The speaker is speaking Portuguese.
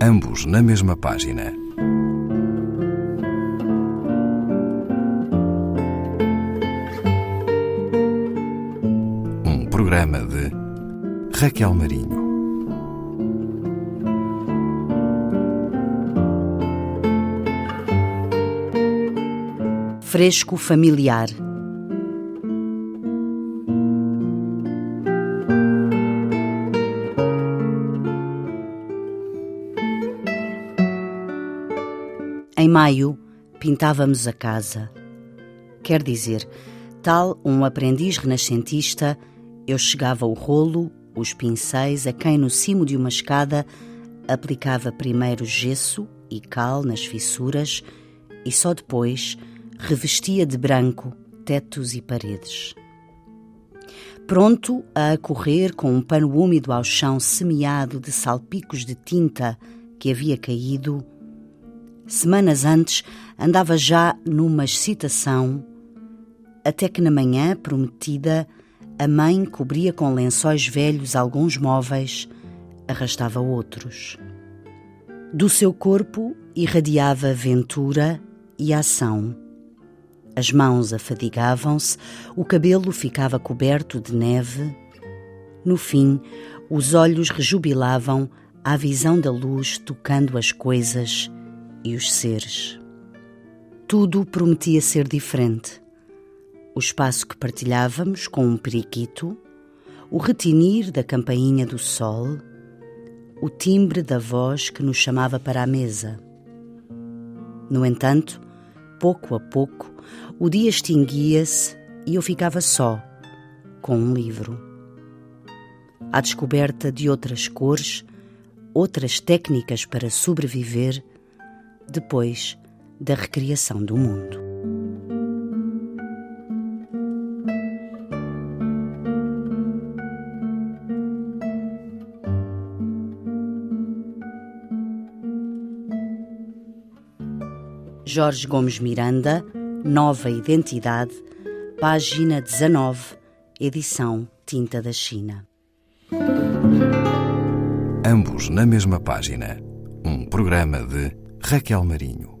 ambos na mesma página. Um programa de Raquel Marinho. Fresco familiar. Em maio, pintávamos a casa. Quer dizer, tal um aprendiz renascentista, eu chegava o rolo, os pincéis, a quem no cimo de uma escada aplicava primeiro gesso e cal nas fissuras e só depois revestia de branco tetos e paredes. Pronto a correr com um pano úmido ao chão semeado de salpicos de tinta que havia caído, Semanas antes andava já numa excitação, até que na manhã prometida a mãe cobria com lençóis velhos alguns móveis, arrastava outros. Do seu corpo irradiava ventura e ação. As mãos afadigavam-se, o cabelo ficava coberto de neve. No fim, os olhos rejubilavam à visão da luz tocando as coisas e os seres. Tudo prometia ser diferente. O espaço que partilhávamos com um periquito, o retinir da campainha do sol, o timbre da voz que nos chamava para a mesa. No entanto, pouco a pouco, o dia extinguia-se e eu ficava só, com um livro. À descoberta de outras cores, outras técnicas para sobreviver, depois da recriação do mundo. Jorge Gomes Miranda, Nova Identidade, página 19, edição Tinta da China. Ambos na mesma página. Um programa de Raquel Marinho.